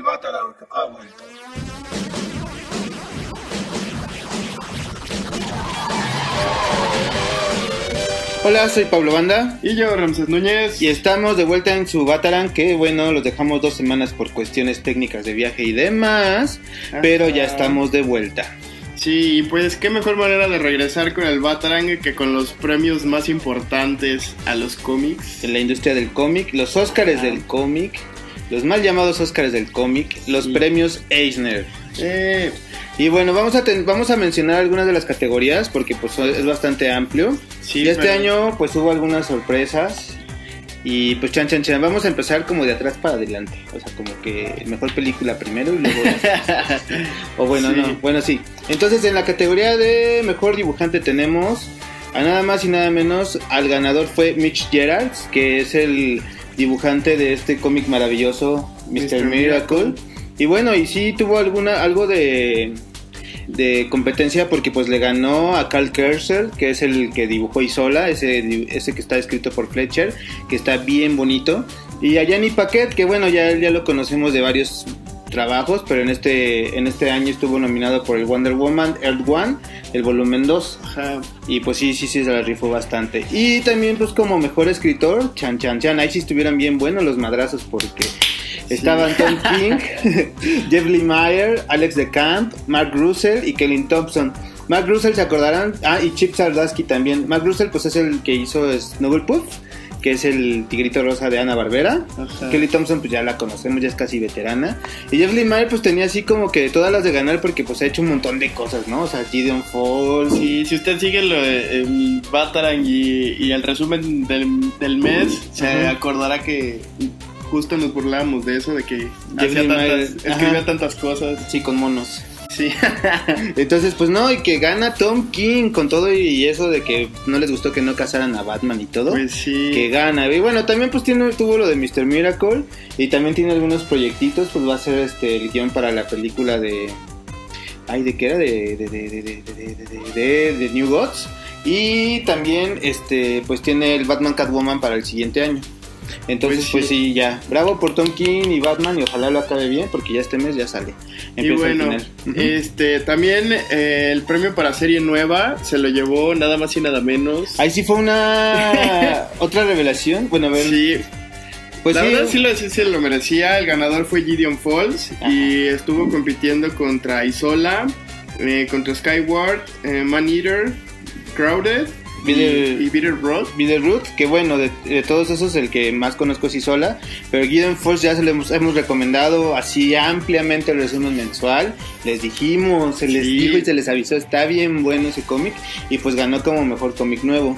El Batarang ha vuelto. Hola, soy Pablo Banda Y yo, Ramses Núñez. y estamos de vuelta en su Batarang, que bueno, los dejamos dos semanas por cuestiones técnicas de viaje y demás, pero ya estamos de vuelta. Sí, pues qué mejor manera de regresar con el Batarang que con los premios más importantes a los cómics. En la industria del cómic, los Óscares Ah. del cómic, los mal llamados Óscares del cómic, los Sí. premios Eisner. Eh, Y bueno, vamos a, ten- vamos a mencionar algunas de las categorías porque pues es bastante amplio. sí, y este año pues hubo algunas sorpresas. Y pues chan chan chan, vamos a empezar como de atrás para adelante. O sea, como que mejor película primero y luego... o bueno, Sí. no, bueno sí. Entonces en la categoría de mejor dibujante tenemos a nada más y nada menos al ganador fue Mitch Gerards, que es el dibujante de este cómic maravilloso Mr. Mr. Miracle. Y bueno, y sí tuvo alguna algo de de competencia porque pues le ganó a Carl Kerser, que es el que dibujó Isola, ese, ese que está escrito por Fletcher, que está bien bonito. Y a Gianni Paquet, que bueno, ya, ya lo conocemos de varios trabajos, pero en este, en este año estuvo nominado por el Wonder Woman Earth One, el volumen 2. Ajá. Y pues sí, sí, sí, se la rifó bastante. Y también pues como mejor escritor, Chan Chan Chan, ahí sí estuvieran bien buenos los madrazos porque estaban Tom King, Jeff Lemire, Alex de Camp, Mark Russell y Kevin Thompson. Mark Russell se acordarán, ah, y Chip Zdarsky también. Mark Russell pues es el que hizo Snugglepuff, que es el tigrito rosa de Ana Barbera. Ajá. Kelly Thompson pues ya la conocemos, ya es casi veterana. Y Jeff Lemire pues tenía así como que todas las de ganar porque pues ha hecho un montón de cosas, ¿no? O sea, Gideon Falls, Sí, si usted sigue lo el Batarang y, y el resumen del, del mes, se Ajá. acordará que justo nos burlábamos de eso, de que hacía tantas, escribía tantas cosas. sí, con monos. Sí. Entonces, pues no, y que gana Tom King con todo y eso de que no les gustó que no casaran a Batman y todo. pues sí. Que gana. Y bueno, también pues tiene, tuvo lo de Mr. Miracle y también tiene algunos proyectitos, pues va a ser este el guion para la película de... Ay, ¿de qué era? De, de, de, de, de, de, de- de- de New Gods. Y también este pues tiene el Batman Catwoman para el siguiente año. Entonces, Pues pues sí. sí, ya. Bravo por Tom King y Batman y ojalá lo acabe bien porque ya este mes ya sale. Y Empieza bueno, final. Este también eh, el premio para serie nueva se lo llevó nada más y nada menos. Ahí sí fue una otra revelación. Bueno, a ver, Sí, pues la sí, verdad sí lo, sí lo merecía. El ganador fue Gideon Falls Ajá. y estuvo compitiendo contra Isola, eh, contra Skyward, eh, Man Eater, Crowded Bitter- y. Bitterroot, que bueno, de, de todos esos el que más conozco es Isola, pero Gideon Falls ya se lo hemos, hemos recomendado así ampliamente el resumen mensual, les dijimos, se les Sí. dijo y se les avisó, está bien bueno ese cómic y pues ganó como mejor cómic nuevo.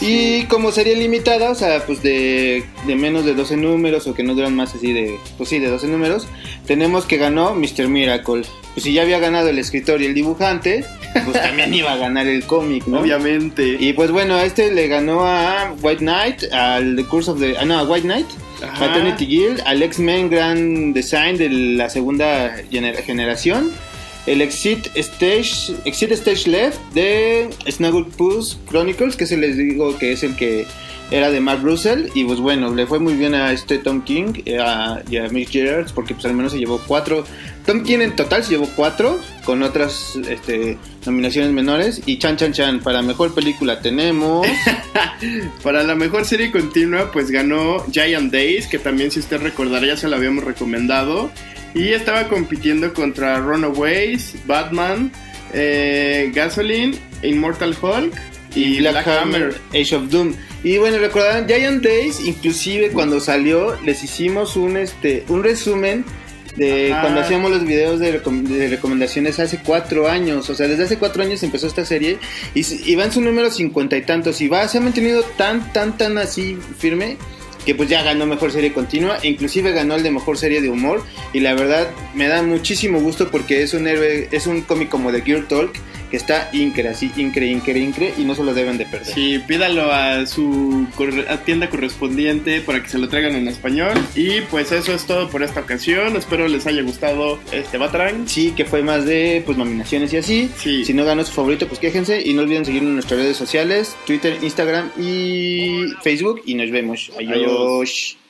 Y como serie limitada, o sea, pues de, de menos de 12 números o que no duran más así de, pues sí, de 12 números, tenemos que ganó Mr. Miracle. Pues si ya había ganado el escritor y el dibujante, pues también iba a ganar el cómic, ¿no? Obviamente. Y pues bueno, este le ganó a White Knight, al The Curse of the... Ah, no, a White Knight, Ajá. Maternity Guild, al X-Men Grand Design de la segunda gener- generación, el Exit Stage, Exit Stage Left de Snagglepuss Chronicles, que se les digo que es el que era de Mark Russell, y pues bueno, le fue muy bien a este Tom King eh, a- y a Mick Gerards, porque pues al menos se llevó cuatro, Tom King en total se llevó cuatro, con otras este, nominaciones menores, y Chan Chan Chan, para mejor película tenemos... Para la mejor serie continua, pues ganó Giant Days, que también si usted recordará ya se lo habíamos recomendado. Y estaba compitiendo contra Runaways, Batman, eh, Gasoline, Immortal Hulk y, Black, Hammer, Age of Doom. Y bueno, recordarán Giant Days, inclusive cuando salió les hicimos un este un resumen de Ajá. cuando hacíamos los videos de, recom- de recomendaciones hace cuatro años. O sea, desde hace cuatro años empezó esta serie y, y va en su número cincuenta y tantos. Y va, se ha mantenido tan, tan, tan así firme que pues ya ganó mejor serie continua, e inclusive ganó el de mejor serie de humor y la verdad me da muchísimo gusto porque es un héroe, es un cómic como de Gear Talk que está incre, así, incre, incre, incre y no se lo deben de perder. Sí, pídalo a su a tienda correspondiente para que se lo traigan en español. Y pues eso es todo por esta ocasión. Espero les haya gustado este Batarang. Sí, que fue más de pues nominaciones y así. Sí. Si no ganó su favorito, pues quéjense y no olviden seguirnos en nuestras redes sociales, Twitter, Instagram y Facebook y nos vemos. Adiós. Adiós.